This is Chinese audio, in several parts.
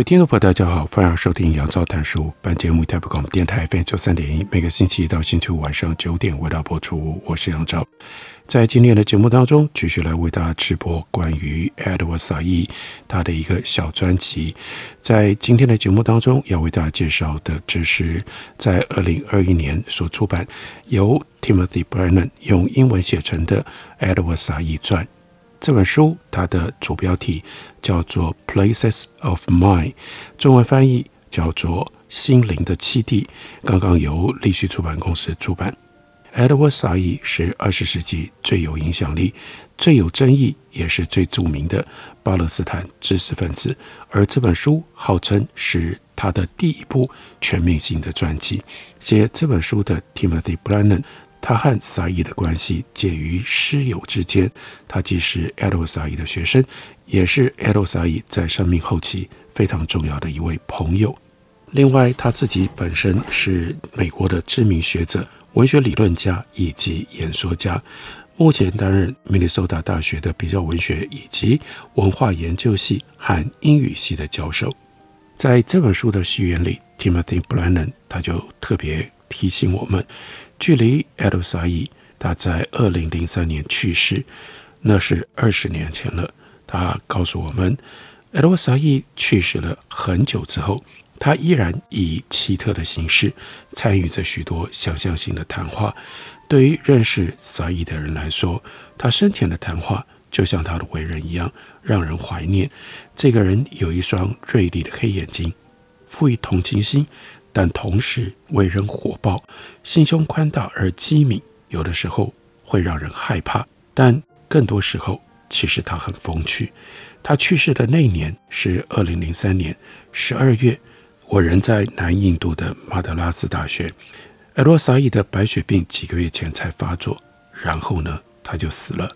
位听众朋友，大家好，欢迎收听杨照谈书。本节目台北广播电台 FM 九三点一，每个星期一到星期五晚上九点为大家播出。我是杨照，在今天的节目当中，继续来为大家直播关于 Edward s a i 他的一个小专辑。在今天的节目当中，要为大家介绍的，这是在二零二一年所出版，由 Timothy Brennan 用英文写成的 Edward Said 传。这本书它的主标题叫做《Places of Mind》，中文翻译叫做《心灵的栖地》，刚刚由立旭出版公司出版。Edward Said 是二十世纪最有影响力、最有争议，也是最著名的巴勒斯坦知识分子，而这本书号称是他的第一部全面性的传记。写这本书的 Timothy Brennan。他和萨义的关系介于师友之间，他既是 Edward Said 的学生，也是 Edward Said 在生命后期非常重要的一位朋友。另外，他自己本身是美国的知名学者、文学理论家以及演说家，目前担任明尼苏达大学的比较文学以及文化研究系和英语系的教授。在这本书的序言里，Timothy Brennan 他就特别提醒我们。距离 Edward Said 他在二零零三年去世，那是二十年前了。他告诉我们，Edward Said 去世了很久之后，他依然以奇特的形式参与着许多想象性的谈话。对于认识 Said 的人来说，他生前的谈话就像他的为人一样，让人怀念。这个人有一双锐利的黑眼睛，富于同情心。但同时为人火爆，心胸宽大而机敏，有的时候会让人害怕，但更多时候其实他很风趣。他去世的那年是二零零三年十二月，我人在南印度的马德拉斯大学。艾罗萨伊的白血病几个月前才发作，然后呢，他就死了。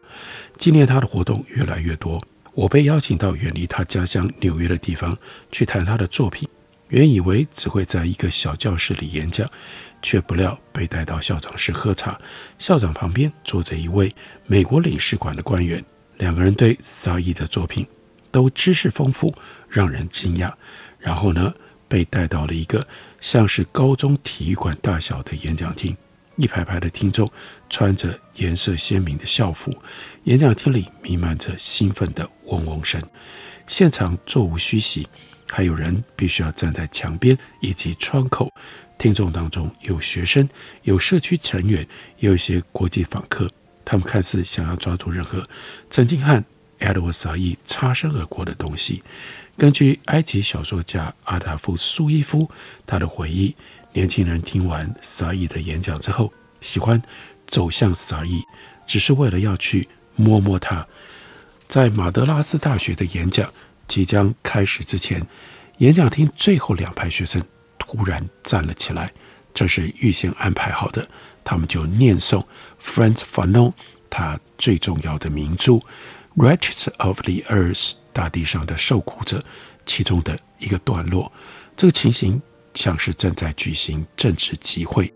纪念他的活动越来越多，我被邀请到远离他家乡纽约的地方去谈他的作品。原以为只会在一个小教室里演讲，却不料被带到校长室喝茶。校长旁边坐着一位美国领事馆的官员，两个人对萨义的作品都知识丰富，让人惊讶。然后呢，被带到了一个像是高中体育馆大小的演讲厅，一排排的听众穿着颜色鲜明的校服，演讲厅里弥漫着兴奋的嗡嗡声，现场座无虚席。还有人必须要站在墙边以及窗口，听众当中有学生，有社区成员，也有一些国际访客。他们看似想要抓住任何曾经和 Edward Said 擦身而过的东西。根据埃及小说家阿达夫苏伊夫他的回忆，年轻人听完 Said 的演讲之后，喜欢走向 Said，只是为了要去摸摸他。在马德拉斯大学的演讲。即将开始之前，演讲厅最后两排学生突然站了起来，这是预先安排好的。他们就念诵 Franz Fanon 他最重要的名著《Wretches of the Earth》大地上的受苦者其中的一个段落。这个情形像是正在举行政治集会。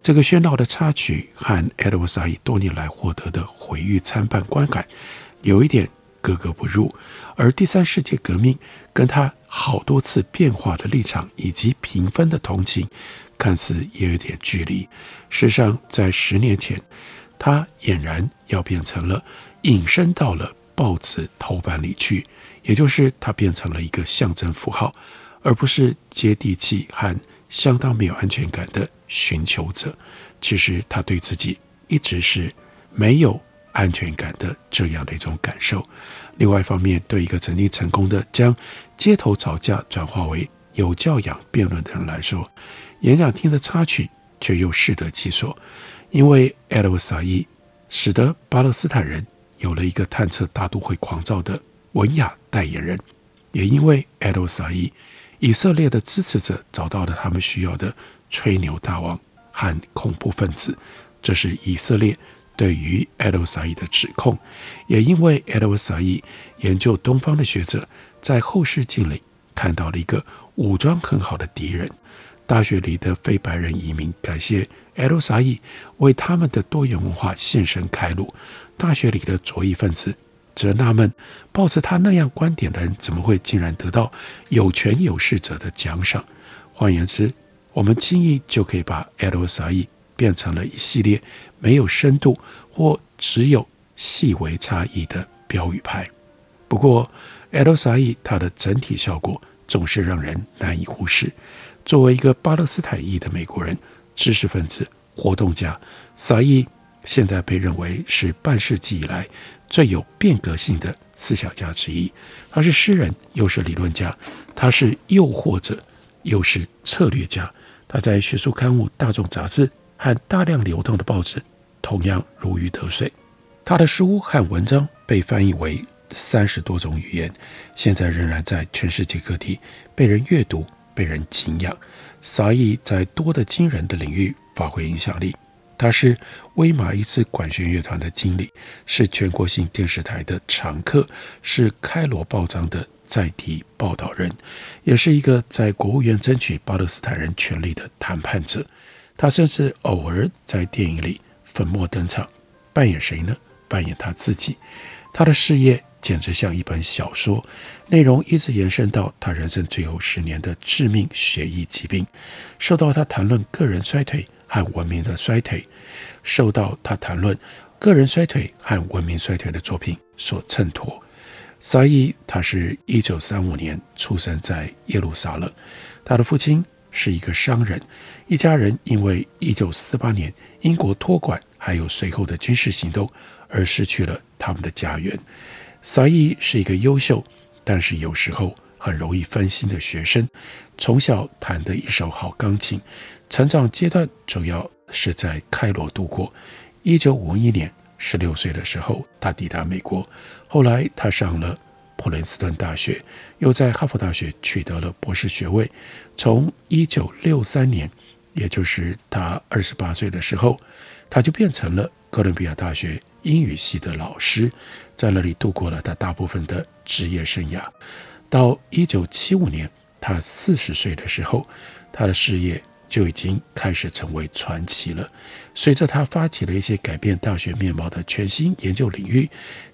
这个喧闹的插曲和 Edward 多年来获得的毁誉参半观感有一点格格不入。而第三世界革命跟他好多次变化的立场以及平分的同情，看似也有点距离。事实上，在十年前，他俨然要变成了隐身到了报纸头版里去，也就是他变成了一个象征符号，而不是接地气和相当没有安全感的寻求者。其实他对自己一直是没有安全感的这样的一种感受。另外一方面，对一个曾经成功的将街头吵架转化为有教养辩论的人来说，演讲厅的插曲却又适得其所，因为 Edward Said 使得巴勒斯坦人有了一个探测大都会狂躁的文雅代言人，也因为 Adel Said，以色列的支持者找到了他们需要的吹牛大王和恐怖分子。这是以色列对于 Adel Said 的指控。也因为 Adel Said 研究东方的学者在后视镜里看到了一个武装很好的敌人。大学里的非白人移民感谢 El Sayy 为他们的多元文化献身开路。大学里的左翼分子则纳闷，抱着他那样观点的人怎么会竟然得到有权有势者的奖赏？换言之，我们轻易就可以把 Elusai 变成了一系列没有深度或只有细微差异的标语牌。不过，Adel Said 他的整体效果总是让人难以忽视。作为一个巴勒斯坦裔的美国人、知识分子、活动家沙伊。现在被认为是半世纪以来最有变革性的思想家之一。他是诗人，又是理论家；他是诱惑者，又是策略家。他在学术刊物、大众杂志和大量流通的报纸同样如鱼得水。他的书和文章被翻译为三十多种语言，现在仍然在全世界各地被人阅读、被人敬仰。沙溢在多的惊人的领域发挥影响力。他是威马伊兹管弦乐团的经理，是全国性电视台的常客，是开罗报章的在地报道人，也是一个在国务院争取巴勒斯坦人权利的谈判者。他甚至偶尔在电影里粉墨登场，扮演谁呢？扮演他自己。他的事业简直像一本小说，内容一直延伸到他人生最后十年的致命血液疾病，受到他谈论个人衰退。和文明的衰退，受到他谈论个人衰退和文明衰退的作品所衬托。Said 他是一九三五年出生在耶路撒冷，他的父亲是一个商人，一家人因为一九四八年英国托管还有随后的军事行动而失去了他们的家园。Said 是一个优秀，但是有时候很容易分心的学生，从小弹得一手好钢琴。成长阶段主要是在开罗度过。一九五一年，十六岁的时候，他抵达美国。后来，他上了普林斯顿大学，又在哈佛大学取得了博士学位。从一九六三年，也就是他二十八岁的时候，他就变成了哥伦比亚大学英语系的老师，在那里度过了他大部分的职业生涯。到一九七五年，他四十岁的时候，他的事业。就已经开始成为传奇了。随着他发起了一些改变大学面貌的全新研究领域，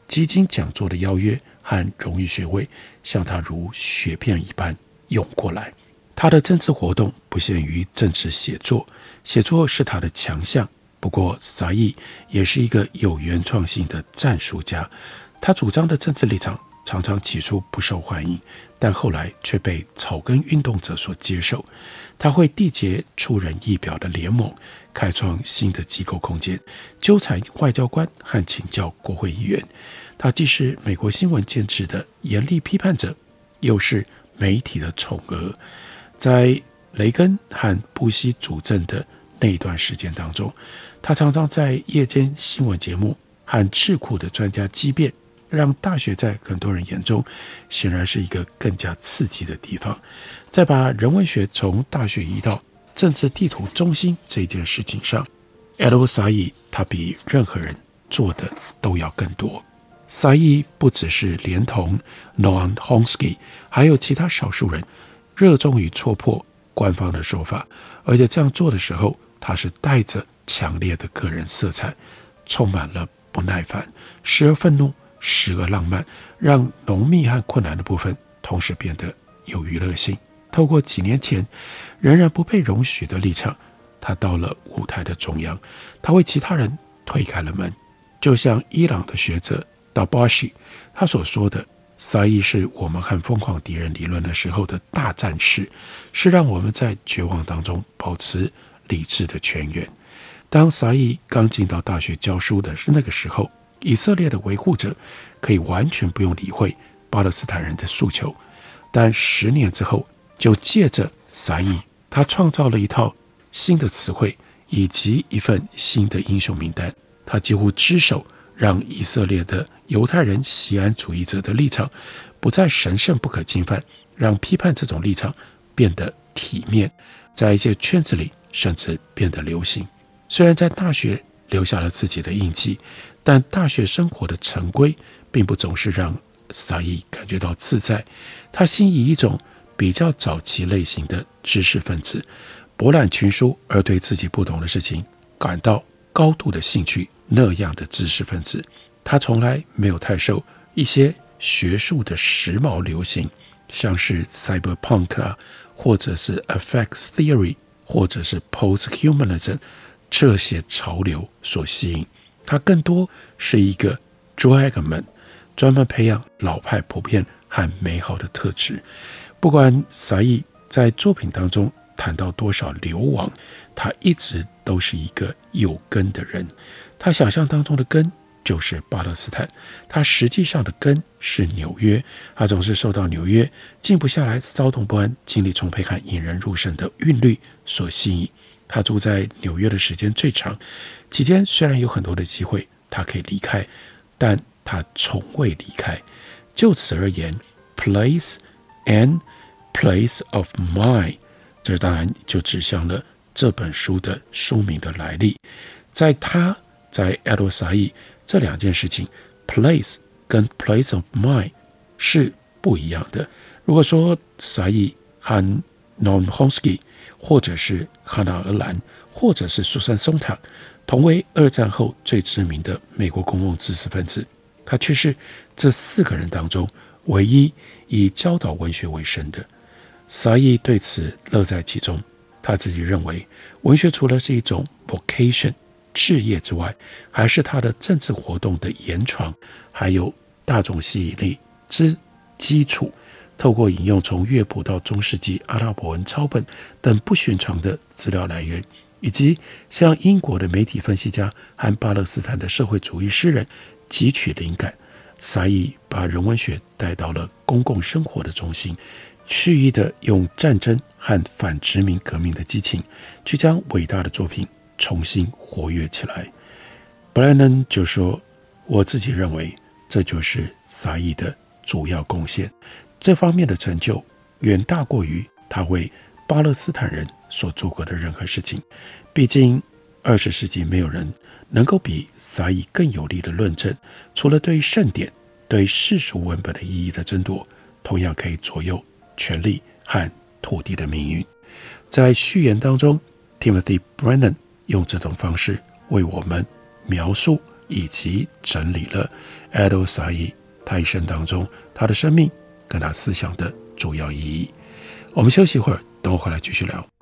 基金讲座的邀约和荣誉学位向他如雪片一般涌过来。他的政治活动不限于政治写作，写作是他的强项。不过，沙溢也是一个有原创性的战术家。他主张的政治立场常常起初不受欢迎，但后来却被草根运动者所接受。他会缔结出人意表的联盟，开创新的机构空间，纠缠外交官和请教国会议员。他既是美国新闻建制的严厉批判者，又是媒体的宠儿。在雷根和布希主政的那一段时间当中，他常常在夜间新闻节目和智库的专家激辩。让大学在很多人眼中，显然是一个更加刺激的地方。在把人文学从大学移到政治地图中心这件事情上，Adel s a i 他比任何人做的都要更多。sa 不只是连同 Noam Homsky，还有其他少数人热衷于戳破官方的说法，而且这样做的时候，他是带着强烈的个人色彩，充满了不耐烦，时而愤怒。时而浪漫，让浓密和困难的部分同时变得有娱乐性。透过几年前仍然不被容许的立场，他到了舞台的中央，他为其他人推开了门。就像伊朗的学者道巴西他所说的：“沙溢是我们和疯狂敌人理论的时候的大战士，是让我们在绝望当中保持理智的泉源。”当沙溢刚进到大学教书的是那个时候。以色列的维护者可以完全不用理会巴勒斯坦人的诉求，但十年之后，就借着沙溢，他创造了一套新的词汇以及一份新的英雄名单。他几乎只手让以色列的犹太人锡安主义者的立场不再神圣不可侵犯，让批判这种立场变得体面，在一些圈子里甚至变得流行。虽然在大学留下了自己的印记，但大学生活的陈规并不总是让萨义感觉到自在。他心仪一种比较早期类型的知识分子，博览群书而对自己不懂的事情感到高度的兴趣。那样的知识分子，他从来没有太受一些学术的时髦流行，像是 cyberpunk 啊，或者是 affect theory，或者是 posthumanism 这些潮流所吸引。他更多是一个 dragoman，专门培养老派、普遍和美好的特质。不管萨义在作品当中谈到多少流亡，他一直都是一个有根的人。他想象当中的根就是巴勒斯坦，他实际上的根是纽约。他总是受到纽约静不下来、骚动不安、精力充沛和引人入胜的韵律所吸引。他住在纽约的时间最长，期间虽然有很多的机会他可以离开，但他从未离开。就此而言，place and place of mind，这当然就指向了这本书的书名的来历，在他。在爱洛萨义这两件事情，place 跟 place of mind 是不一样的。如果说萨义和 Noam Chomsky，或者是汉娜·尔兰，或者是苏珊·松塔，同为二战后最知名的美国公共知识分子，他却是这四个人当中唯一以教导文学为生的。萨义对此乐在其中，他自己认为，文学除了是一种 vocation。事业之外，还是他的政治活动的延长，还有大众吸引力之基础。透过引用从乐谱到中世纪阿拉伯文抄本等不寻常的资料来源，以及向英国的媒体分析家和巴勒斯坦的社会主义诗人汲取灵感，萨义把人文学带到了公共生活的中心，蓄意地用战争和反殖民革命的激情，去将伟大的作品。重新活跃起来，布莱恩就说：“我自己认为，这就是萨义的主要贡献。这方面的成就远大过于他为巴勒斯坦人所做过的任何事情。毕竟，二十世纪没有人能够比萨义更有力的论证，除了对圣典、对世俗文本的意义的争夺，同样可以左右权力和土地的命运。”在序言当中，Timothy Brennan。用这种方式为我们描述以及整理了 Adol Say 他一生当中他的生命跟他思想的主要意义。我们休息一会儿，等我回来继续聊。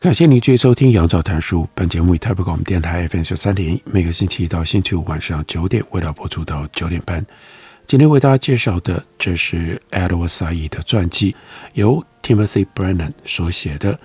感谢您继续收听《杨照谈书》。本节目以台北广播电台 FM 九三点一，每个星期一到星期五晚上九点，为大家播出到九点半。今天为大家介绍的，这是爱洛萨义的传记，由 Timothy Brennan 所写的。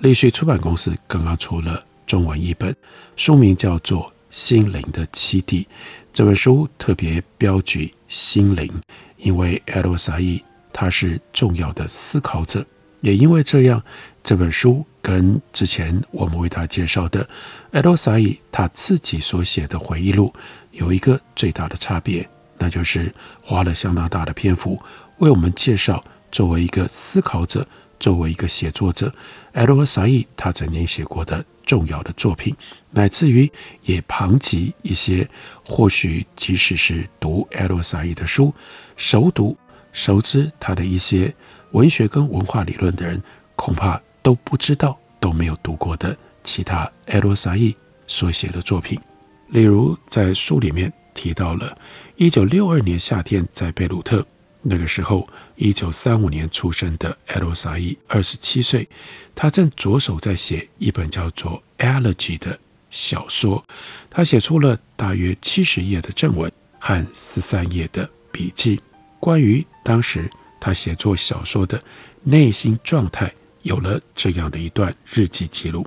立讯出版公司刚刚出了中文译本，书名叫做《心灵的栖地。这本书特别标举心灵，因为艾洛沙伊他是重要的思考者，也因为这样，这本书跟之前我们为他介绍的艾洛沙伊他自己所写的回忆录有一个最大的差别，那就是花了相当大的篇幅为我们介绍作为一个思考者。作为一个写作者，艾洛沙伊他曾经写过的重要的作品，乃至于也旁及一些或许即使是读艾洛沙伊的书、熟读、熟知他的一些文学跟文化理论的人，恐怕都不知道、都没有读过的其他艾罗沙伊所写的作品。例如，在书里面提到了一九六二年夏天在贝鲁特。那个时候，一九三五年出生的艾罗沙伊二十七岁，他正着手在写一本叫做《Elegy》的小说。他写出了大约七十页的正文和十三页的笔记，关于当时他写作小说的内心状态，有了这样的一段日记记录。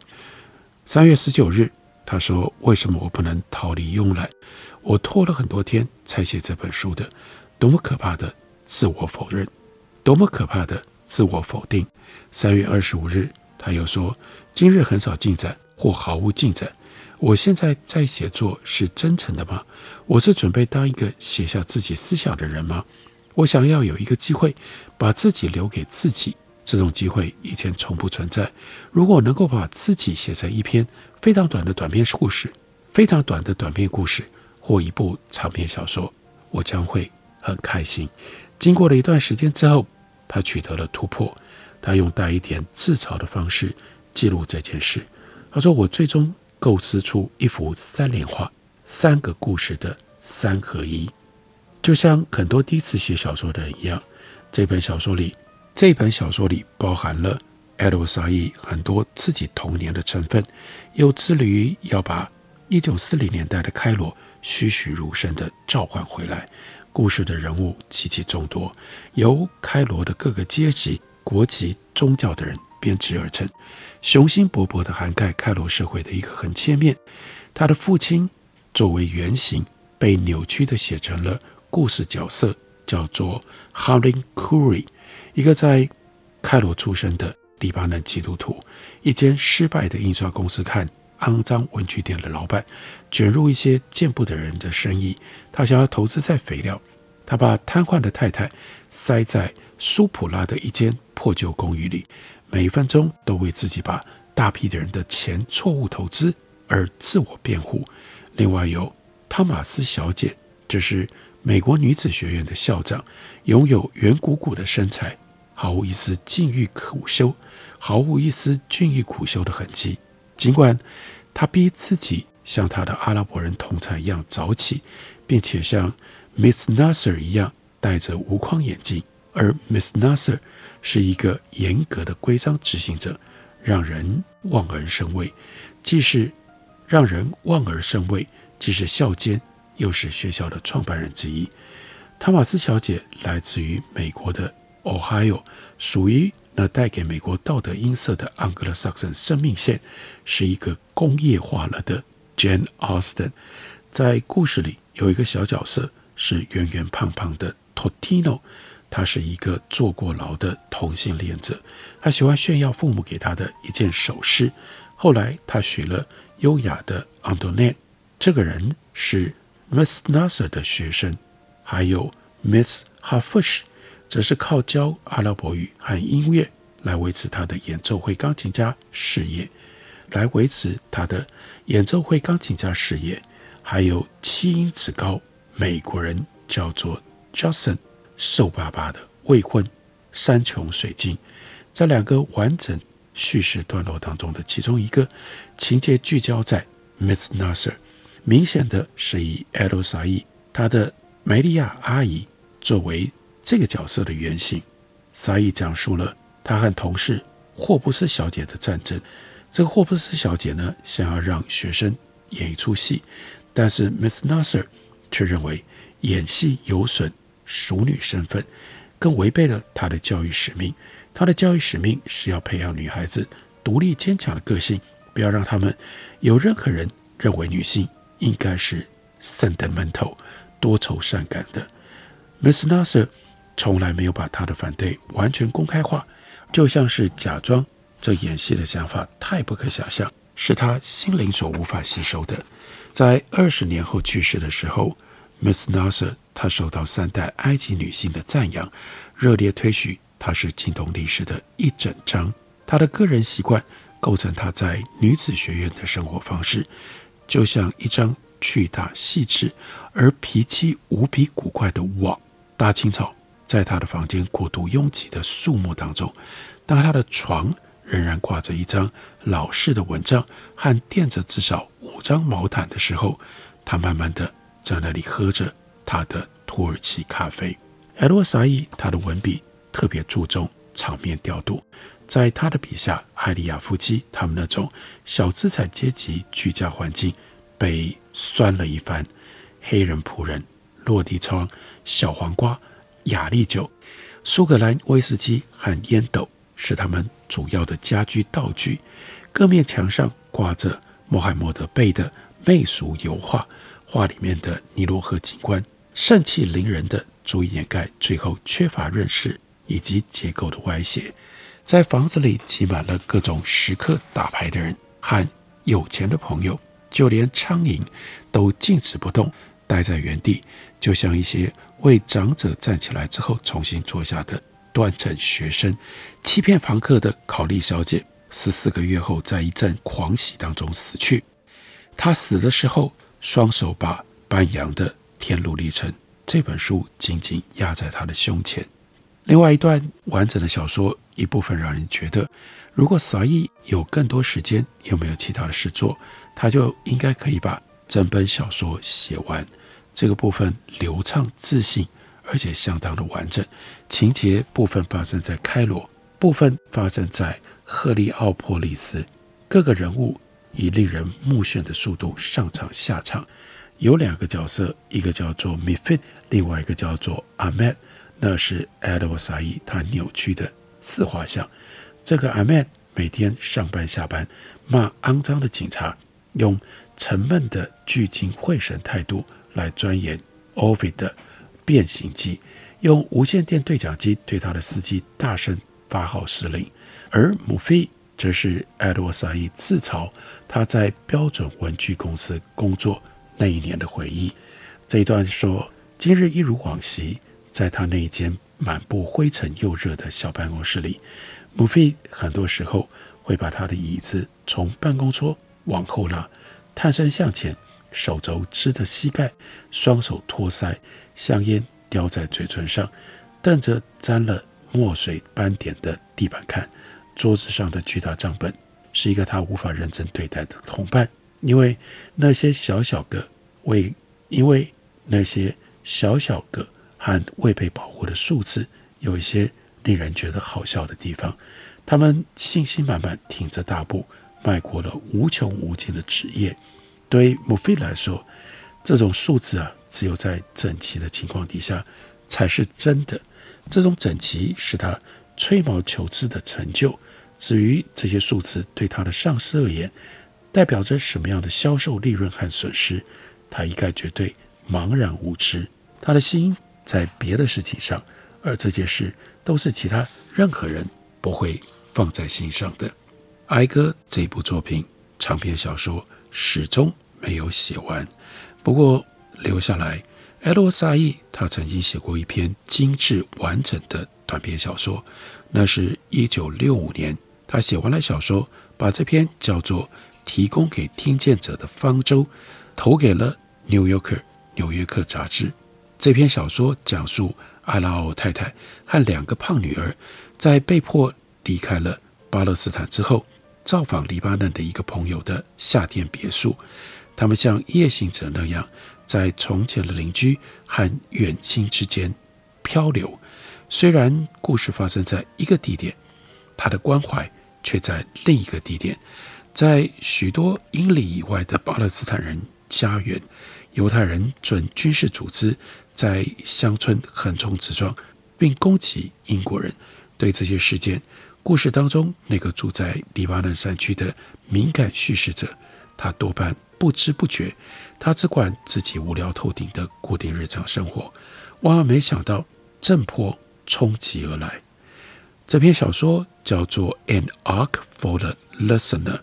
三月十九日，他说：“为什么我不能逃离慵懒？我拖了很多天才写这本书的，多么可怕的！”自我否认，多么可怕的自我否定！三月二十五日，他又说：“今日很少进展，或毫无进展。我现在在写作是真诚的吗？我是准备当一个写下自己思想的人吗？我想要有一个机会，把自己留给自己。这种机会以前从不存在。如果能够把自己写成一篇非常短的短篇故事，非常短的短篇故事，或一部长篇小说，我将会很开心。”经过了一段时间之后，他取得了突破。他用带一点自嘲的方式记录这件事。他说：“我最终构思出一幅三联画，三个故事的三合一，就像很多第一次写小说的人一样。这本小说里，这本小说里包含了艾洛沙伊很多自己童年的成分，又致力于要把一九四零年代的开罗栩栩如生地召唤回来。”故事的人物极其众多，由开罗的各个阶级、国籍、宗教的人编织而成，雄心勃勃地涵盖开罗社会的一个横切面。他的父亲作为原型，被扭曲地写成了故事角色，叫做 Halim Khoury，一个在开罗出生的黎巴嫩基督徒，一间失败的印刷公司看。肮脏文具店的老板卷入一些见不得人的生意，他想要投资在肥料。他把瘫痪的太太塞在苏普拉的一间破旧公寓里，每一分钟都为自己把大批的人的钱错误投资而自我辩护。另外有汤玛斯小姐，这是美国女子学院的校长，拥有圆鼓鼓的身材，毫无一丝禁欲苦修，毫无一丝禁欲苦修的痕迹。尽管他逼自己像他的阿拉伯人同才一样早起，并且像 Miss Nasser 一样戴着无框眼镜，而 Miss Nasser 是一个严格的规章执行者，让人望而生畏。既是让人望而生畏，既是校监，又是学校的创办人之一。汤玛斯小姐来自于美国的 Ohio，属于。那带给美国道德音色的 Anglo-Saxon 生命线，是一个工业化了的 Jane Austen。在故事里有一个小角色是圆圆胖胖的 Totino，他是一个坐过牢的同性恋者，他喜欢炫耀父母给他的一件首饰。后来他娶了优雅的 Antoinette，这个人是 Miss Nasser 的学生，还有 Miss Harfouch。则是靠教阿拉伯语和音乐来维持他的演奏会钢琴家事业，来维持他的演奏会钢琴家事业。还有七英尺高美国人叫做 Judson，瘦巴巴的未婚山穷水尽。在两个完整叙事段落当中的其中一个情节聚焦在 Miss Nasser，明显的是以艾洛沙伊他的梅利亚阿姨作为。这个角色的原型，沙伊讲述了他和同事霍布斯小姐的战争。这个霍布斯小姐呢，想要让学生演一出戏，但是 Miss Nasser 却认为演戏有损熟女身份，更违背了她的教育使命。她的教育使命是要培养女孩子独立坚强的个性，不要让她们有任何人认为女性应该是 sentimental 多愁善感的。Miss Nasser 从来没有把他的反对完全公开化，就像是假装这演戏的想法太不可想象，是他心灵所无法吸收的。在二十年后去世的时候，Miss Nasser 她受到三代埃及女性的赞扬，热烈推许她是惊动历史的一整章。她的个人习惯构成她在女子学院的生活方式，就像一张巨大细致而脾气无比古怪的网。大清早，在他的房间过度拥挤的树木当中，当他的床仍然挂着一张老式的蚊帐和垫着至少五张毛毯的时候，他慢慢地在那里喝着他的土耳其咖啡。埃洛沙伊他的文笔特别注重场面调度，在他的笔下，艾利亚夫妻他们那种小资产阶级居家环境被酸了一番，黑人仆人。落地窗、小黄瓜、雅丽酒、苏格兰威士忌和烟斗是他们主要的家居道具。各面墙上挂着穆罕默德贝的媚俗油画，画里面的尼罗河景观盛气凌人的，足以掩盖最后缺乏认识以及结构的歪斜。在房子里挤满了各种时刻打牌的人和有钱的朋友，就连苍蝇都静止不动，待在原地。就像一些为长者站起来之后重新坐下的断层学生，欺骗房客的考利小姐，十四个月后在一阵狂喜当中死去。她死的时候，双手把班扬的《天路历程》这本书紧紧压在她的胸前。另外一段完整的小说，一部分让人觉得，如果沙伊有更多时间，又没有其他的事做，他就应该可以把整本小说写完。这个部分流畅自信，而且相当的完整。情节部分发生在开罗，部分发生在赫利奥波利斯。各个人物以令人目眩的速度上场下场。有两个角色，一个叫做米菲，另外一个叫做阿曼，那是埃德沃沙伊他扭曲的自画像。这个阿曼每天上班下班，骂肮脏的警察，用沉闷的聚精会神态度。来钻研 Ovid 的《变形记》，用无线电对讲机对他的司机大声发号施令；而姆菲则是埃德沃沙伊自嘲他在标准文具公司工作那一年的回忆。这一段说：今日一如往昔，在他那一间满布灰尘又热的小办公室里，姆菲很多时候会把他的椅子从办公桌往后拉，探身向前。手肘支着膝盖，双手托腮，香烟叼在嘴唇上，瞪着沾了墨水斑点的地板看。桌子上的巨大账本是一个他无法认真对待的同伴，因为那些小小个未，因为那些小小个和未被保护的数字有一些令人觉得好笑的地方。他们信心满满，挺着大步迈过了无穷无尽的纸页。对于穆菲来说，这种数字啊，只有在整齐的情况底下才是真的。这种整齐是他吹毛求疵的成就。至于这些数字对他的上司而言，代表着什么样的销售利润和损失，他一概绝对茫然无知。他的心在别的事情上，而这件事都是其他任何人不会放在心上的。哀歌这部作品长篇小说始终。没有写完，不过留下来。埃洛沙伊他曾经写过一篇精致完整的短篇小说，那是一九六五年，他写完了小说，把这篇叫做《提供给听见者的方舟》投给了《New Yorker》纽约客杂志。这篇小说讲述阿拉奥太太和两个胖女儿在被迫离开了巴勒斯坦之后，造访黎巴嫩的一个朋友的夏天别墅。他们像夜行者那样，在从前的邻居和远亲之间漂流。虽然故事发生在一个地点，他的关怀却在另一个地点。在许多英里以外的巴勒斯坦人家园，犹太人准军事组织在乡村横冲直撞，并攻击英国人。对这些事件，故事当中那个住在黎巴嫩山区的敏感叙事者。他多半不知不觉，他只管自己无聊透顶的固定日常生活，万万没想到震波冲击而来。这篇小说叫做《An Ark for the Listener》，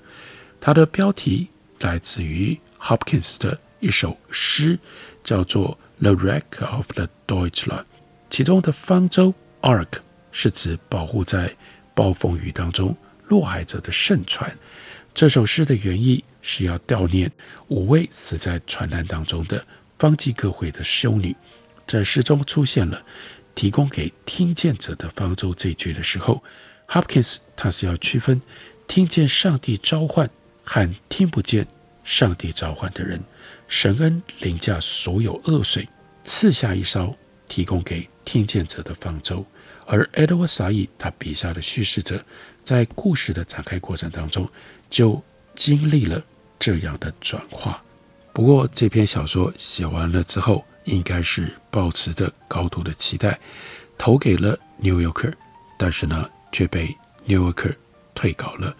它的标题来自于 Hopkins 的一首诗，叫做《The Wreck of the Deutschland》，其中的方舟 Ark 是指保护在暴风雨当中落海者的圣船。这首诗的原意是要悼念五位死在船难当中的方济各会的修女。在诗中出现了“提供给听见者的方舟”这句的时候，Hopkins 他是要区分听见上帝召唤和听不见上帝召唤的人。神恩凌驾所有恶水，赐下一艘提供给听见者的方舟。而 Edward Said 他笔下的叙事者，在故事的展开过程当中，就经历了这样的转化。不过，这篇小说写完了之后，应该是抱持着高度的期待，投给了《New Yorker》，但是呢，却被《New Yorker》退稿了。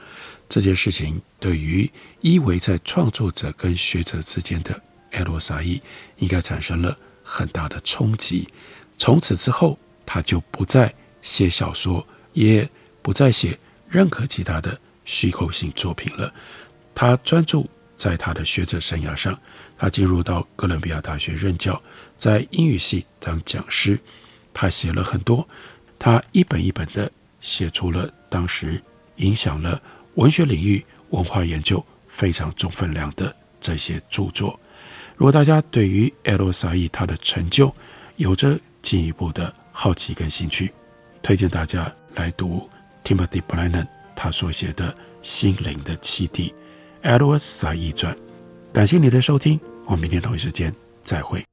这件事情对于依偎在创作者跟学者之间的 Edward Said 应该产生了很大的冲击。从此之后，他就不再写小说，也不再写任何其他的虚构性作品了。他专注在他的学者生涯上。他进入到哥伦比亚大学任教，在英语系当讲师。他写了很多，他一本一本的写出了当时影响了文学领域文化研究非常重分量的这些著作。如果大家对于 Edward Said 他的成就有着进一步的好奇跟兴趣，推荐大家来读 Timothy Brennan 他所写的《心灵的栖地》，Edward Said 传。感谢你的收听，我们明天同一时间再会。